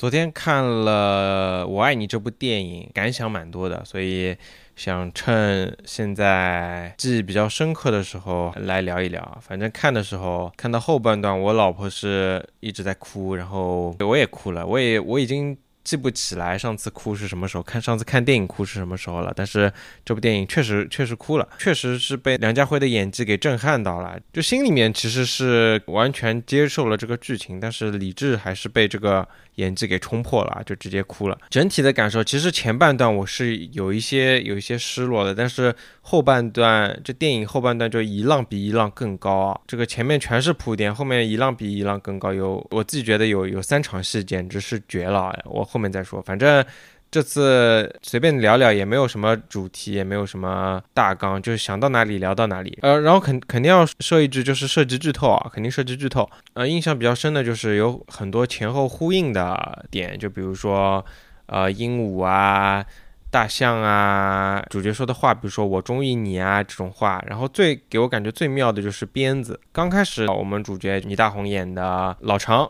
昨天看了《我爱你》这部电影，感想蛮多的，所以想趁现在记忆比较深刻的时候来聊一聊。反正看的时候，看到后半段，我老婆是一直在哭，然后我也哭了，我也我已经。记不起来上次哭是什么时候，看上次看电影哭是什么时候了。但是这部电影确实确实哭了，确实是被梁家辉的演技给震撼到了。就心里面其实是完全接受了这个剧情，但是理智还是被这个演技给冲破了，就直接哭了。整体的感受，其实前半段我是有一些有一些失落的，但是。后半段，这电影后半段就一浪比一浪更高啊！这个前面全是铺垫，后面一浪比一浪更高。有我自己觉得有有三场戏简直是绝了，我后面再说。反正这次随便聊聊，也没有什么主题，也没有什么大纲，就是想到哪里聊到哪里。呃，然后肯肯定要说一句，就是涉及剧透啊，肯定涉及剧透。呃，印象比较深的就是有很多前后呼应的点，就比如说呃鹦鹉啊。大象啊，主角说的话，比如说我中意你啊这种话，然后最给我感觉最妙的就是鞭子。刚开始我们主角倪大红演的老常，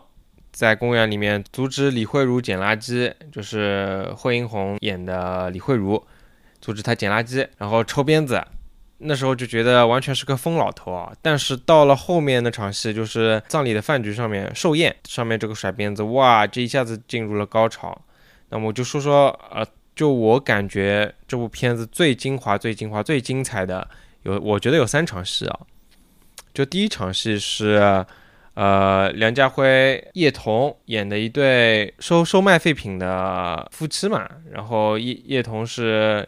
在公园里面阻止李慧茹捡垃圾，就是惠英红演的李慧茹，阻止她捡垃圾，然后抽鞭子。那时候就觉得完全是个疯老头啊。但是到了后面那场戏，就是葬礼的饭局上面寿宴上面这个甩鞭子，哇，这一下子进入了高潮。那么我就说说呃。就我感觉这部片子最精华、最精华、最精彩的有，我觉得有三场戏啊。就第一场戏是，呃，梁家辉、叶童演的一对收收卖废品的夫妻嘛。然后叶叶童是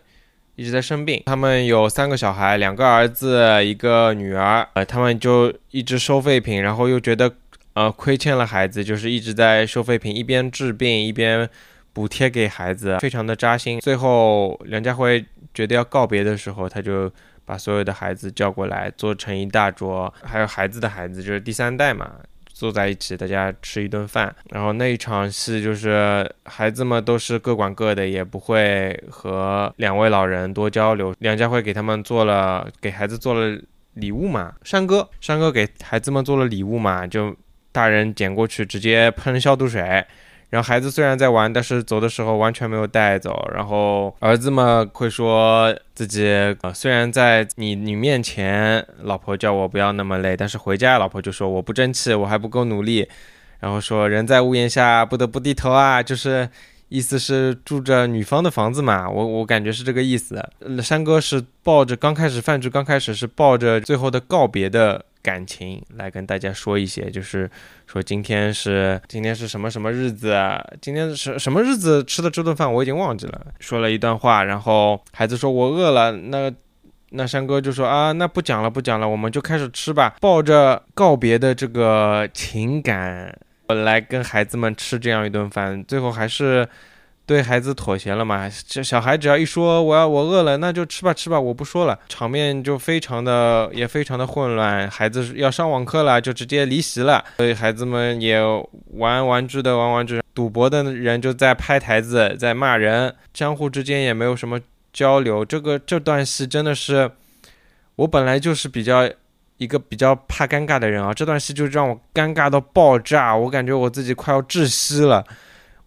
一直在生病，他们有三个小孩，两个儿子，一个女儿。呃，他们就一直收废品，然后又觉得呃亏欠了孩子，就是一直在收废品，一边治病一边。补贴给孩子，非常的扎心。最后，梁家辉觉得要告别的时候，他就把所有的孩子叫过来，做成一大桌，还有孩子的孩子，就是第三代嘛，坐在一起，大家吃一顿饭。然后那一场戏就是孩子们都是各管各的，也不会和两位老人多交流。梁家辉给他们做了，给孩子做了礼物嘛，山哥，山哥给孩子们做了礼物嘛，就大人捡过去直接喷消毒水。然后孩子虽然在玩，但是走的时候完全没有带走。然后儿子嘛会说自己，呃，虽然在你你面前，老婆叫我不要那么累，但是回家老婆就说我不争气，我还不够努力。然后说人在屋檐下不得不低头啊，就是意思是住着女方的房子嘛。我我感觉是这个意思。山哥是抱着刚开始饭局刚开始是抱着最后的告别的。感情来跟大家说一些，就是说今天是今天是什么什么日子？今天是什么日子吃的这顿饭我已经忘记了。说了一段话，然后孩子说我饿了，那那山哥就说啊，那不讲了不讲了，我们就开始吃吧。抱着告别的这个情感本来跟孩子们吃这样一顿饭，最后还是。对孩子妥协了嘛？这小孩只要一说我要我饿了，那就吃吧吃吧，我不说了。场面就非常的也非常的混乱。孩子要上网课了，就直接离席了。所以孩子们也玩玩具的玩玩具，赌博的人就在拍台子，在骂人，相互之间也没有什么交流。这个这段戏真的是，我本来就是比较一个比较怕尴尬的人啊，这段戏就让我尴尬到爆炸，我感觉我自己快要窒息了。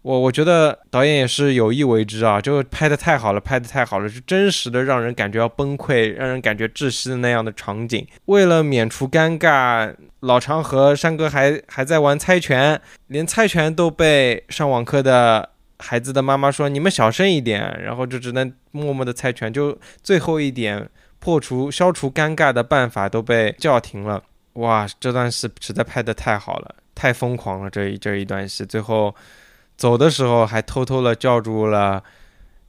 我我觉得导演也是有意为之啊，就拍的太好了，拍的太好了，是真实的让人感觉要崩溃，让人感觉窒息的那样的场景。为了免除尴尬，老常和山哥还还在玩猜拳，连猜拳都被上网课的孩子的妈妈说你们小声一点，然后就只能默默的猜拳，就最后一点破除消除尴尬的办法都被叫停了。哇，这段戏实在拍得太好了，太疯狂了，这一这一段戏最后。走的时候还偷偷的叫住了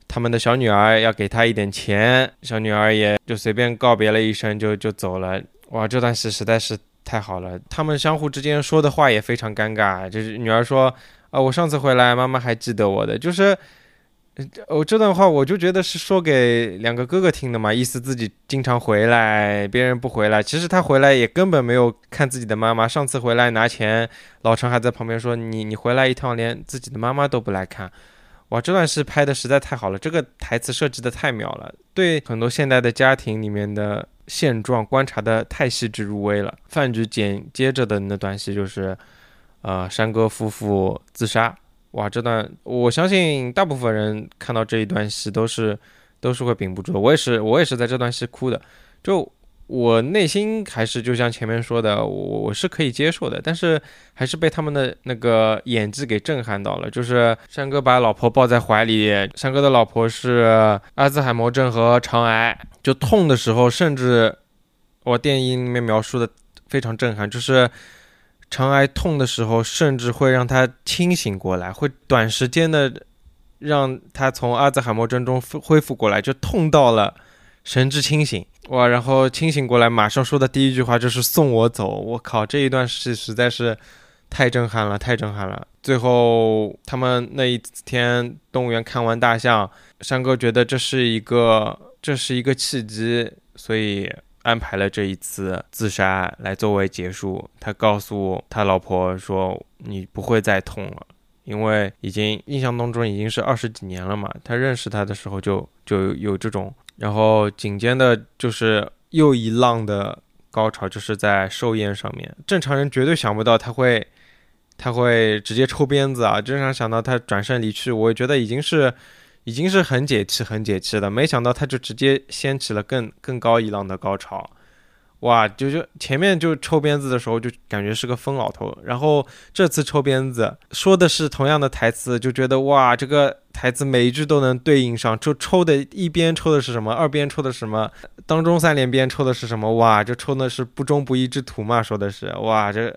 他们的小女儿，要给她一点钱。小女儿也就随便告别了一声，就就走了。哇，这段戏实在是太好了。他们相互之间说的话也非常尴尬。就是女儿说：“啊，我上次回来，妈妈还记得我的。”就是。我这段话我就觉得是说给两个哥哥听的嘛，意思自己经常回来，别人不回来。其实他回来也根本没有看自己的妈妈。上次回来拿钱，老陈还在旁边说：“你你回来一趟，连自己的妈妈都不来看。”哇，这段戏拍的实在太好了，这个台词设计的太妙了，对很多现代的家庭里面的现状观察的太细致入微了。饭局紧接着的那段戏就是，呃，山哥夫妇自杀。哇，这段我相信大部分人看到这一段戏都是都是会屏不住的。我也是，我也是在这段戏哭的。就我内心还是就像前面说的，我我是可以接受的，但是还是被他们的那个演技给震撼到了。就是山哥把老婆抱在怀里，山哥的老婆是阿兹海默症和肠癌，就痛的时候，甚至我电影里面描述的非常震撼，就是。肠癌痛的时候，甚至会让他清醒过来，会短时间的让他从阿兹海默症中恢复过来，就痛到了神志清醒哇！然后清醒过来，马上说的第一句话就是送我走。我靠，这一段戏实在是太震撼了，太震撼了。最后他们那一天动物园看完大象，山哥觉得这是一个这是一个契机，所以。安排了这一次自杀来作为结束。他告诉他老婆说：“你不会再痛了，因为已经印象当中已经是二十几年了嘛。”他认识他的时候就就有这种。然后紧接着就是又一浪的高潮，就是在寿宴上面。正常人绝对想不到他会他会直接抽鞭子啊！正常想到他转身离去，我觉得已经是。已经是很解气、很解气的，没想到他就直接掀起了更更高一浪的高潮，哇！就就前面就抽鞭子的时候就感觉是个疯老头，然后这次抽鞭子说的是同样的台词，就觉得哇，这个台词每一句都能对应上，就抽的一边抽的是什么，二边抽的是什么，当中三连鞭抽的是什么，哇，这抽的是不忠不义之徒嘛，说的是哇这。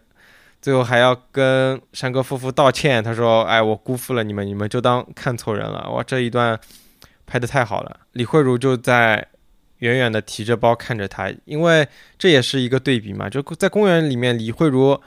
最后还要跟山哥夫妇道歉，他说：“哎，我辜负了你们，你们就当看错人了。”哇，这一段拍的太好了。李慧茹就在远远的提着包看着他，因为这也是一个对比嘛。就在公园里面，李慧茹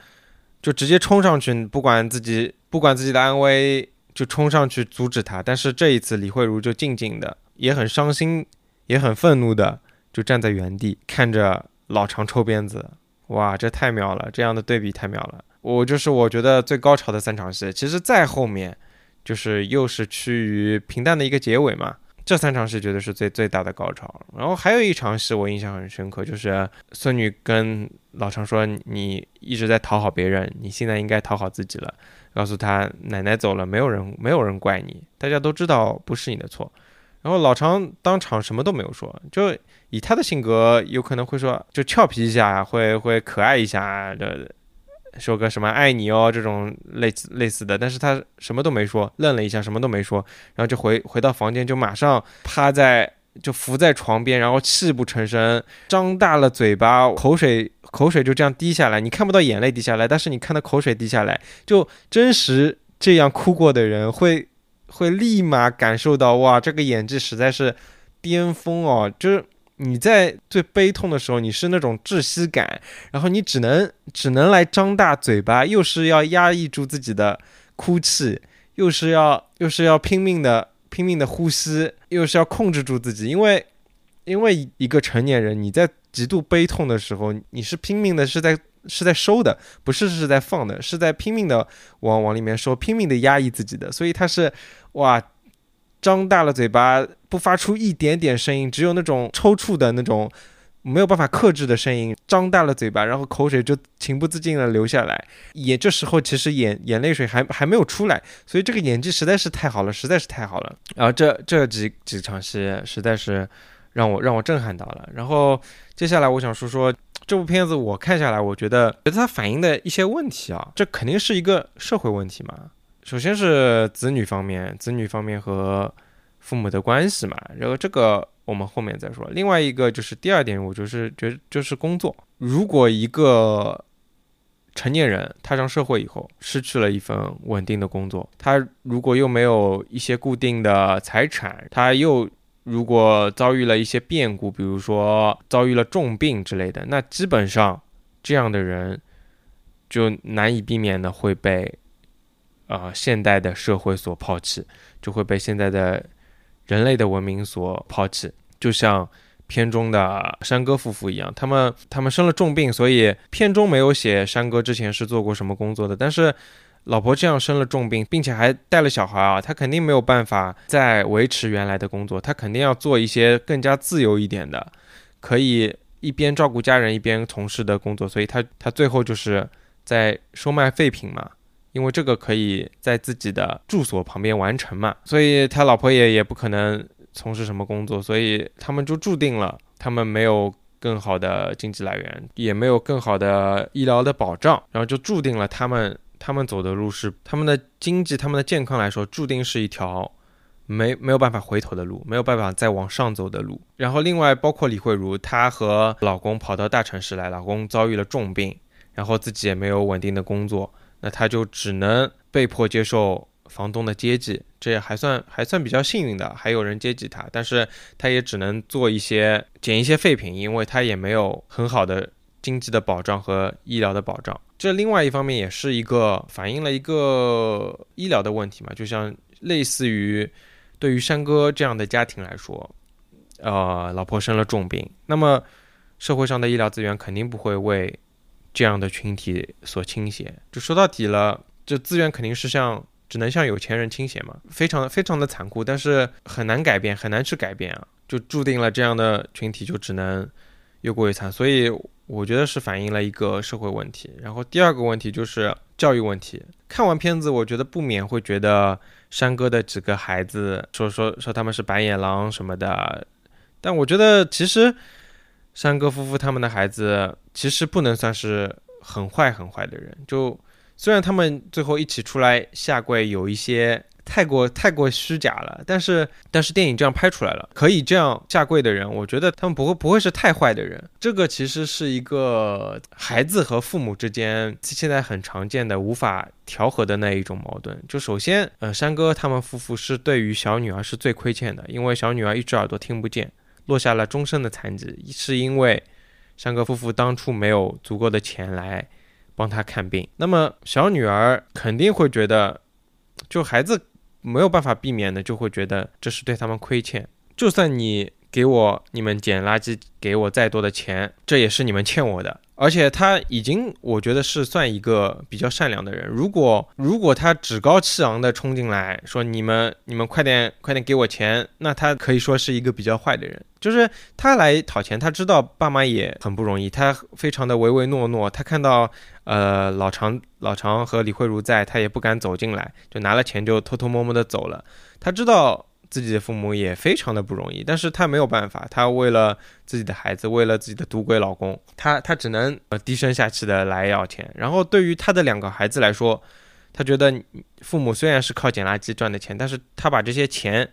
就直接冲上去，不管自己不管自己的安危，就冲上去阻止他。但是这一次，李慧茹就静静的，也很伤心，也很愤怒的，就站在原地看着老常抽鞭子。哇，这太妙了！这样的对比太妙了。我就是我觉得最高潮的三场戏，其实再后面就是又是趋于平淡的一个结尾嘛。这三场戏绝对是最最大的高潮。然后还有一场戏我印象很深刻，就是孙女跟老常说：“你一直在讨好别人，你现在应该讨好自己了。”告诉他奶奶走了，没有人没有人怪你，大家都知道不是你的错。然后老常当场什么都没有说，就以他的性格，有可能会说就俏皮一下，会会可爱一下，这说个什么爱你哦这种类似类似的，但是他什么都没说，愣了一下，什么都没说，然后就回回到房间，就马上趴在就伏在床边，然后泣不成声，张大了嘴巴，口水口水就这样滴下来，你看不到眼泪滴下来，但是你看到口水滴下来，就真实这样哭过的人会。会立马感受到哇，这个演技实在是巅峰哦！就是你在最悲痛的时候，你是那种窒息感，然后你只能只能来张大嘴巴，又是要压抑住自己的哭泣，又是要又是要拼命的拼命的呼吸，又是要控制住自己，因为因为一个成年人，你在极度悲痛的时候，你是拼命的是在。是在收的，不是是在放的，是在拼命的往往里面收，拼命的压抑自己的，所以他是哇，张大了嘴巴，不发出一点点声音，只有那种抽搐的那种没有办法克制的声音，张大了嘴巴，然后口水就情不自禁的流下来，也这时候其实眼眼泪水还还没有出来，所以这个演技实在是太好了，实在是太好了，然后这这几几场戏实在是让我让我震撼到了，然后接下来我想说说。这部片子我看下来，我觉得觉得它反映的一些问题啊，这肯定是一个社会问题嘛。首先是子女方面，子女方面和父母的关系嘛，然后这个我们后面再说。另外一个就是第二点，我就是觉就是工作。如果一个成年人踏上社会以后，失去了一份稳定的工作，他如果又没有一些固定的财产，他又。如果遭遇了一些变故，比如说遭遇了重病之类的，那基本上这样的人就难以避免的会被啊现代的社会所抛弃，就会被现在的人类的文明所抛弃。就像片中的山哥夫妇一样，他们他们生了重病，所以片中没有写山哥之前是做过什么工作的，但是。老婆这样生了重病，并且还带了小孩啊，他肯定没有办法再维持原来的工作，他肯定要做一些更加自由一点的，可以一边照顾家人一边从事的工作。所以，他他最后就是在收卖废品嘛，因为这个可以在自己的住所旁边完成嘛，所以他老婆也也不可能从事什么工作，所以他们就注定了他们没有更好的经济来源，也没有更好的医疗的保障，然后就注定了他们他们走的路是他们的经济、他们的健康来说，注定是一条。没没有办法回头的路，没有办法再往上走的路。然后另外包括李慧茹，她和老公跑到大城市来，老公遭遇了重病，然后自己也没有稳定的工作，那他就只能被迫接受房东的接济，这也还算还算比较幸运的，还有人接济他，但是他也只能做一些捡一些废品，因为他也没有很好的经济的保障和医疗的保障。这另外一方面也是一个反映了一个医疗的问题嘛，就像类似于。对于山哥这样的家庭来说，呃，老婆生了重病，那么社会上的医疗资源肯定不会为这样的群体所倾斜。就说到底了，这资源肯定是向只能向有钱人倾斜嘛，非常非常的残酷，但是很难改变，很难去改变啊，就注定了这样的群体就只能越过越惨。所以我觉得是反映了一个社会问题。然后第二个问题就是教育问题。看完片子，我觉得不免会觉得。山哥的几个孩子说说说他们是白眼狼什么的，但我觉得其实山哥夫妇他们的孩子其实不能算是很坏很坏的人，就虽然他们最后一起出来下跪有一些。太过太过虚假了，但是但是电影这样拍出来了，可以这样下跪的人，我觉得他们不会不会是太坏的人。这个其实是一个孩子和父母之间现在很常见的无法调和的那一种矛盾。就首先，呃，山哥他们夫妇是对于小女儿是最亏欠的，因为小女儿一只耳朵听不见，落下了终身的残疾，是因为山哥夫妇当初没有足够的钱来帮他看病。那么小女儿肯定会觉得，就孩子。没有办法避免的，就会觉得这是对他们亏欠。就算你给我你们捡垃圾给我再多的钱，这也是你们欠我的。而且他已经，我觉得是算一个比较善良的人。如果如果他趾高气昂的冲进来说你们你们快点快点给我钱，那他可以说是一个比较坏的人。就是他来讨钱，他知道爸妈也很不容易，他非常的唯唯诺诺。他看到呃老常老常和李慧茹在，他也不敢走进来，就拿了钱就偷偷摸摸的走了。他知道。自己的父母也非常的不容易，但是他没有办法，他为了自己的孩子，为了自己的赌鬼老公，他他只能呃低声下气的来要钱。然后对于他的两个孩子来说，他觉得父母虽然是靠捡垃圾赚的钱，但是他把这些钱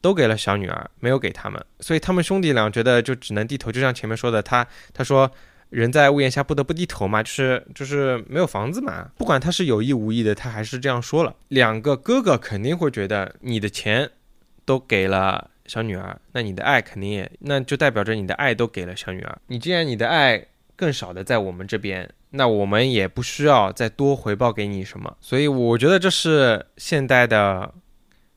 都给了小女儿，没有给他们，所以他们兄弟俩觉得就只能低头。就像前面说的，他他说人在屋檐下不得不低头嘛，就是就是没有房子嘛。不管他是有意无意的，他还是这样说了。两个哥哥肯定会觉得你的钱。都给了小女儿，那你的爱肯定也，那就代表着你的爱都给了小女儿。你既然你的爱更少的在我们这边，那我们也不需要再多回报给你什么。所以我觉得这是现代的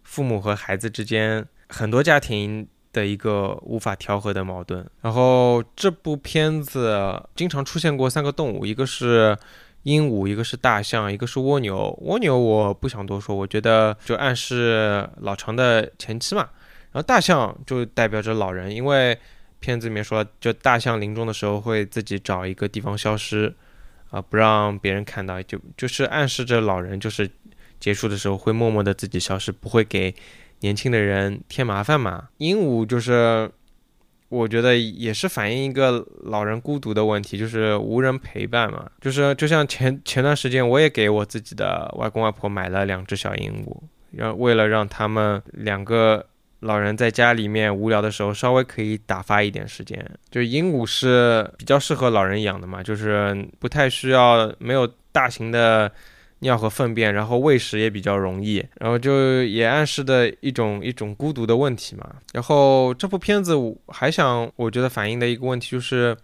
父母和孩子之间很多家庭的一个无法调和的矛盾。然后这部片子经常出现过三个动物，一个是。鹦鹉，一个是大象，一个是蜗牛。蜗牛我不想多说，我觉得就暗示老常的前妻嘛。然后大象就代表着老人，因为片子里面说，就大象临终的时候会自己找一个地方消失，啊，不让别人看到，就就是暗示着老人就是结束的时候会默默的自己消失，不会给年轻的人添麻烦嘛。鹦鹉就是。我觉得也是反映一个老人孤独的问题，就是无人陪伴嘛。就是就像前前段时间，我也给我自己的外公外婆买了两只小鹦鹉，让为了让他们两个老人在家里面无聊的时候稍微可以打发一点时间。就鹦鹉是比较适合老人养的嘛，就是不太需要没有大型的。尿和粪便，然后喂食也比较容易，然后就也暗示的一种一种孤独的问题嘛。然后这部片子还想，我觉得反映的一个问题就是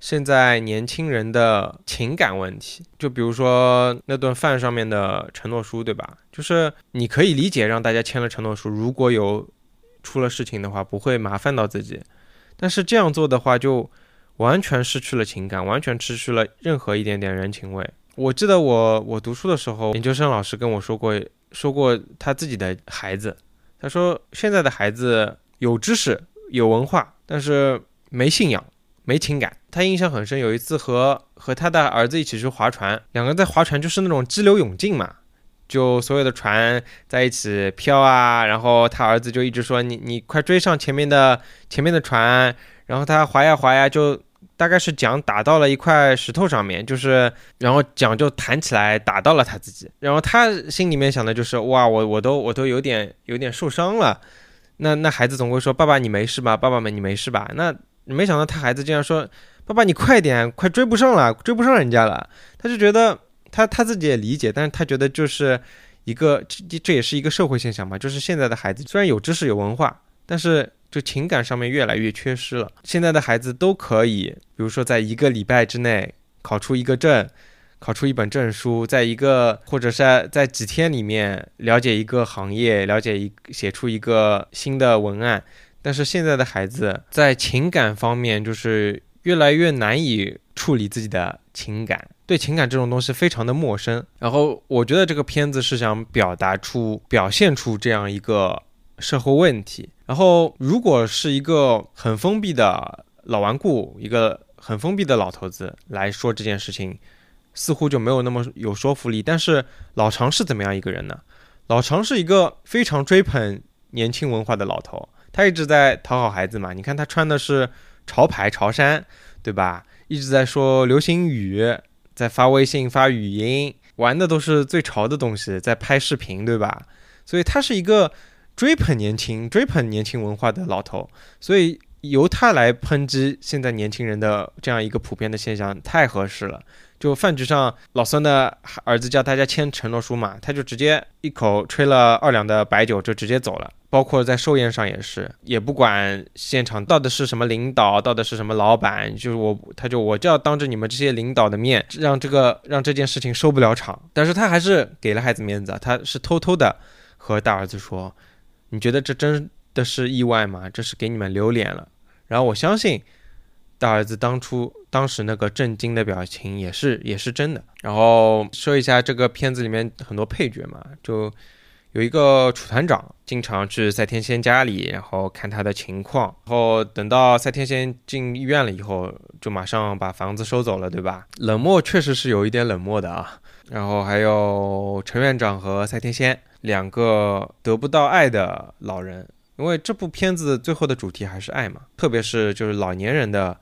现在年轻人的情感问题。就比如说那顿饭上面的承诺书，对吧？就是你可以理解让大家签了承诺书，如果有出了事情的话，不会麻烦到自己。但是这样做的话，就完全失去了情感，完全失去了任何一点点人情味。我记得我我读书的时候，研究生老师跟我说过，说过他自己的孩子，他说现在的孩子有知识有文化，但是没信仰没情感。他印象很深，有一次和和他的儿子一起去划船，两个人在划船，就是那种激流勇进嘛，就所有的船在一起飘啊，然后他儿子就一直说你你快追上前面的前面的船，然后他划呀划呀，就大概是桨打到了一块石头上面，就是然后桨就弹起来打到了他自己，然后他心里面想的就是哇我我都我都有点有点受伤了，那那孩子总会说爸爸你没事吧？爸爸们你没事吧？那没想到他孩子竟然说爸爸你快点，快追不上了，追不上人家了，他就觉得。他他自己也理解，但是他觉得就是一个这这也是一个社会现象嘛，就是现在的孩子虽然有知识有文化，但是就情感上面越来越缺失了。现在的孩子都可以，比如说在一个礼拜之内考出一个证，考出一本证书，在一个或者是在几天里面了解一个行业，了解一写出一个新的文案。但是现在的孩子在情感方面就是越来越难以处理自己的情感。对情感这种东西非常的陌生，然后我觉得这个片子是想表达出、表现出这样一个社会问题。然后如果是一个很封闭的老顽固、一个很封闭的老头子来说这件事情，似乎就没有那么有说服力。但是老常是怎么样一个人呢？老常是一个非常追捧年轻文化的老头，他一直在讨好孩子嘛。你看他穿的是潮牌潮衫，对吧？一直在说流行语。在发微信、发语音，玩的都是最潮的东西，在拍视频，对吧？所以他是一个追捧年轻、追捧年轻文化的老头，所以由他来抨击现在年轻人的这样一个普遍的现象，太合适了。就饭局上，老孙的儿子叫大家签承诺书嘛，他就直接一口吹了二两的白酒就直接走了。包括在寿宴上也是，也不管现场到的是什么领导，到的是什么老板，就是我，他就我就要当着你们这些领导的面，让这个让这件事情收不了场。但是他还是给了孩子面子，他是偷偷的和大儿子说：“你觉得这真的是意外吗？这是给你们留脸了。”然后我相信。大儿子当初当时那个震惊的表情也是也是真的。然后说一下这个片子里面很多配角嘛，就有一个楚团长经常去赛天仙家里，然后看他的情况。然后等到赛天仙进医院了以后，就马上把房子收走了，对吧？冷漠确实是有一点冷漠的啊。然后还有陈院长和赛天仙两个得不到爱的老人，因为这部片子最后的主题还是爱嘛，特别是就是老年人的。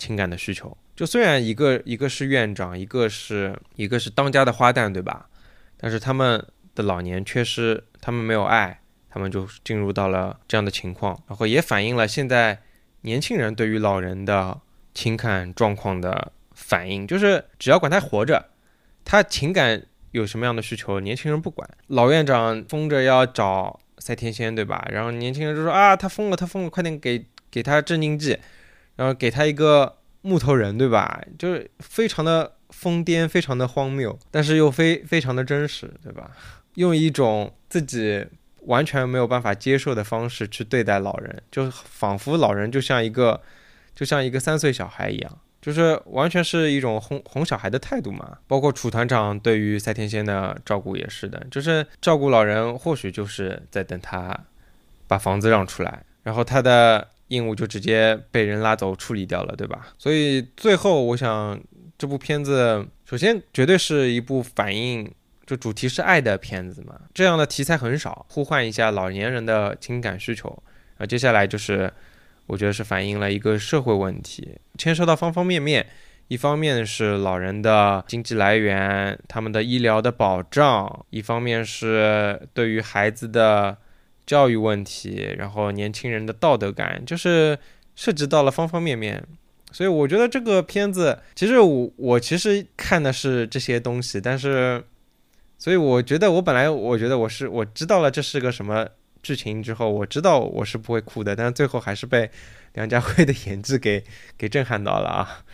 情感的需求，就虽然一个一个是院长，一个是一个是当家的花旦，对吧？但是他们的老年缺失，他们没有爱，他们就进入到了这样的情况，然后也反映了现在年轻人对于老人的情感状况的反应，就是只要管他活着，他情感有什么样的需求，年轻人不管。老院长疯着要找赛天仙，对吧？然后年轻人就说啊，他疯了，他疯了，快点给给他镇静剂。然后给他一个木头人，对吧？就是非常的疯癫，非常的荒谬，但是又非非常的真实，对吧？用一种自己完全没有办法接受的方式去对待老人，就仿佛老人就像一个就像一个三岁小孩一样，就是完全是一种哄哄小孩的态度嘛。包括楚团长对于赛天仙的照顾也是的，就是照顾老人，或许就是在等他把房子让出来，然后他的。鹦鹉就直接被人拉走处理掉了，对吧？所以最后，我想这部片子首先绝对是一部反映就主题是爱的片子嘛，这样的题材很少，呼唤一下老年人的情感需求。然后接下来就是我觉得是反映了一个社会问题，牵涉到方方面面。一方面是老人的经济来源，他们的医疗的保障；一方面是对于孩子的。教育问题，然后年轻人的道德感，就是涉及到了方方面面，所以我觉得这个片子，其实我我其实看的是这些东西，但是，所以我觉得我本来我觉得我是我知道了这是个什么剧情之后，我知道我是不会哭的，但是最后还是被梁家辉的 演技给给震撼到了啊。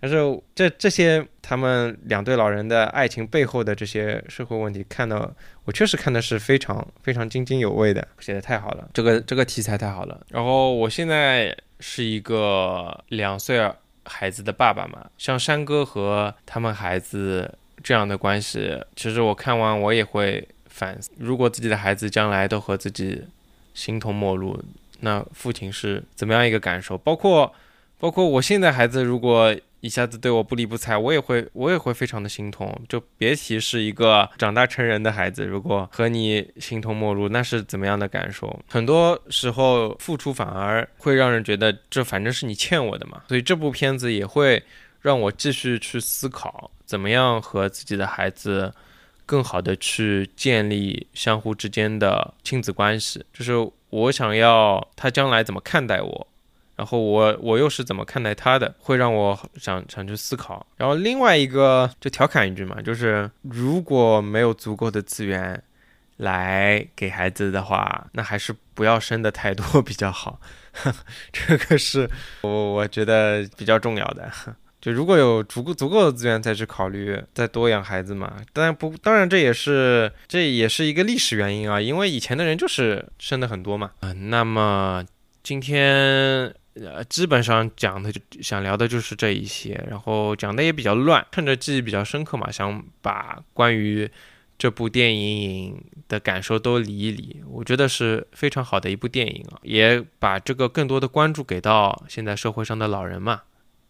但是这这些他们两对老人的爱情背后的这些社会问题，看到我确实看的是非常非常津津有味的，写的太好了，这个这个题材太好了。然后我现在是一个两岁孩子的爸爸嘛，像山哥和他们孩子这样的关系，其实我看完我也会反思，如果自己的孩子将来都和自己形同陌路，那父亲是怎么样一个感受？包括包括我现在孩子如果。一下子对我不理不睬，我也会我也会非常的心痛。就别提是一个长大成人的孩子，如果和你形同陌路，那是怎么样的感受？很多时候付出反而会让人觉得这反正是你欠我的嘛。所以这部片子也会让我继续去思考，怎么样和自己的孩子更好的去建立相互之间的亲子关系。就是我想要他将来怎么看待我。然后我我又是怎么看待他的，会让我想想去思考。然后另外一个就调侃一句嘛，就是如果没有足够的资源来给孩子的话，那还是不要生的太多比较好。这个是我我觉得比较重要的。就如果有足够足够的资源再去考虑再多养孩子嘛，当然不，当然这也是这也是一个历史原因啊，因为以前的人就是生的很多嘛。嗯，那么今天。呃，基本上讲的就想聊的就是这一些，然后讲的也比较乱，趁着记忆比较深刻嘛，想把关于这部电影的感受都理一理。我觉得是非常好的一部电影啊，也把这个更多的关注给到现在社会上的老人嘛。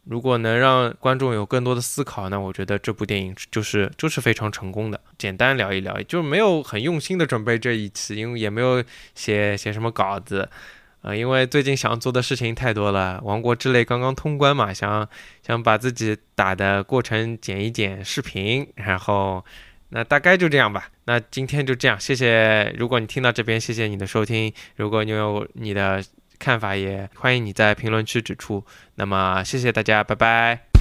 如果能让观众有更多的思考，那我觉得这部电影就是就是非常成功的。简单聊一聊，就是没有很用心的准备这一期，因为也没有写写什么稿子。呃，因为最近想做的事情太多了，《王国之泪》刚刚通关嘛，想想把自己打的过程剪一剪视频，然后那大概就这样吧。那今天就这样，谢谢。如果你听到这边，谢谢你的收听。如果你有你的看法，也欢迎你在评论区指出。那么谢谢大家，拜拜。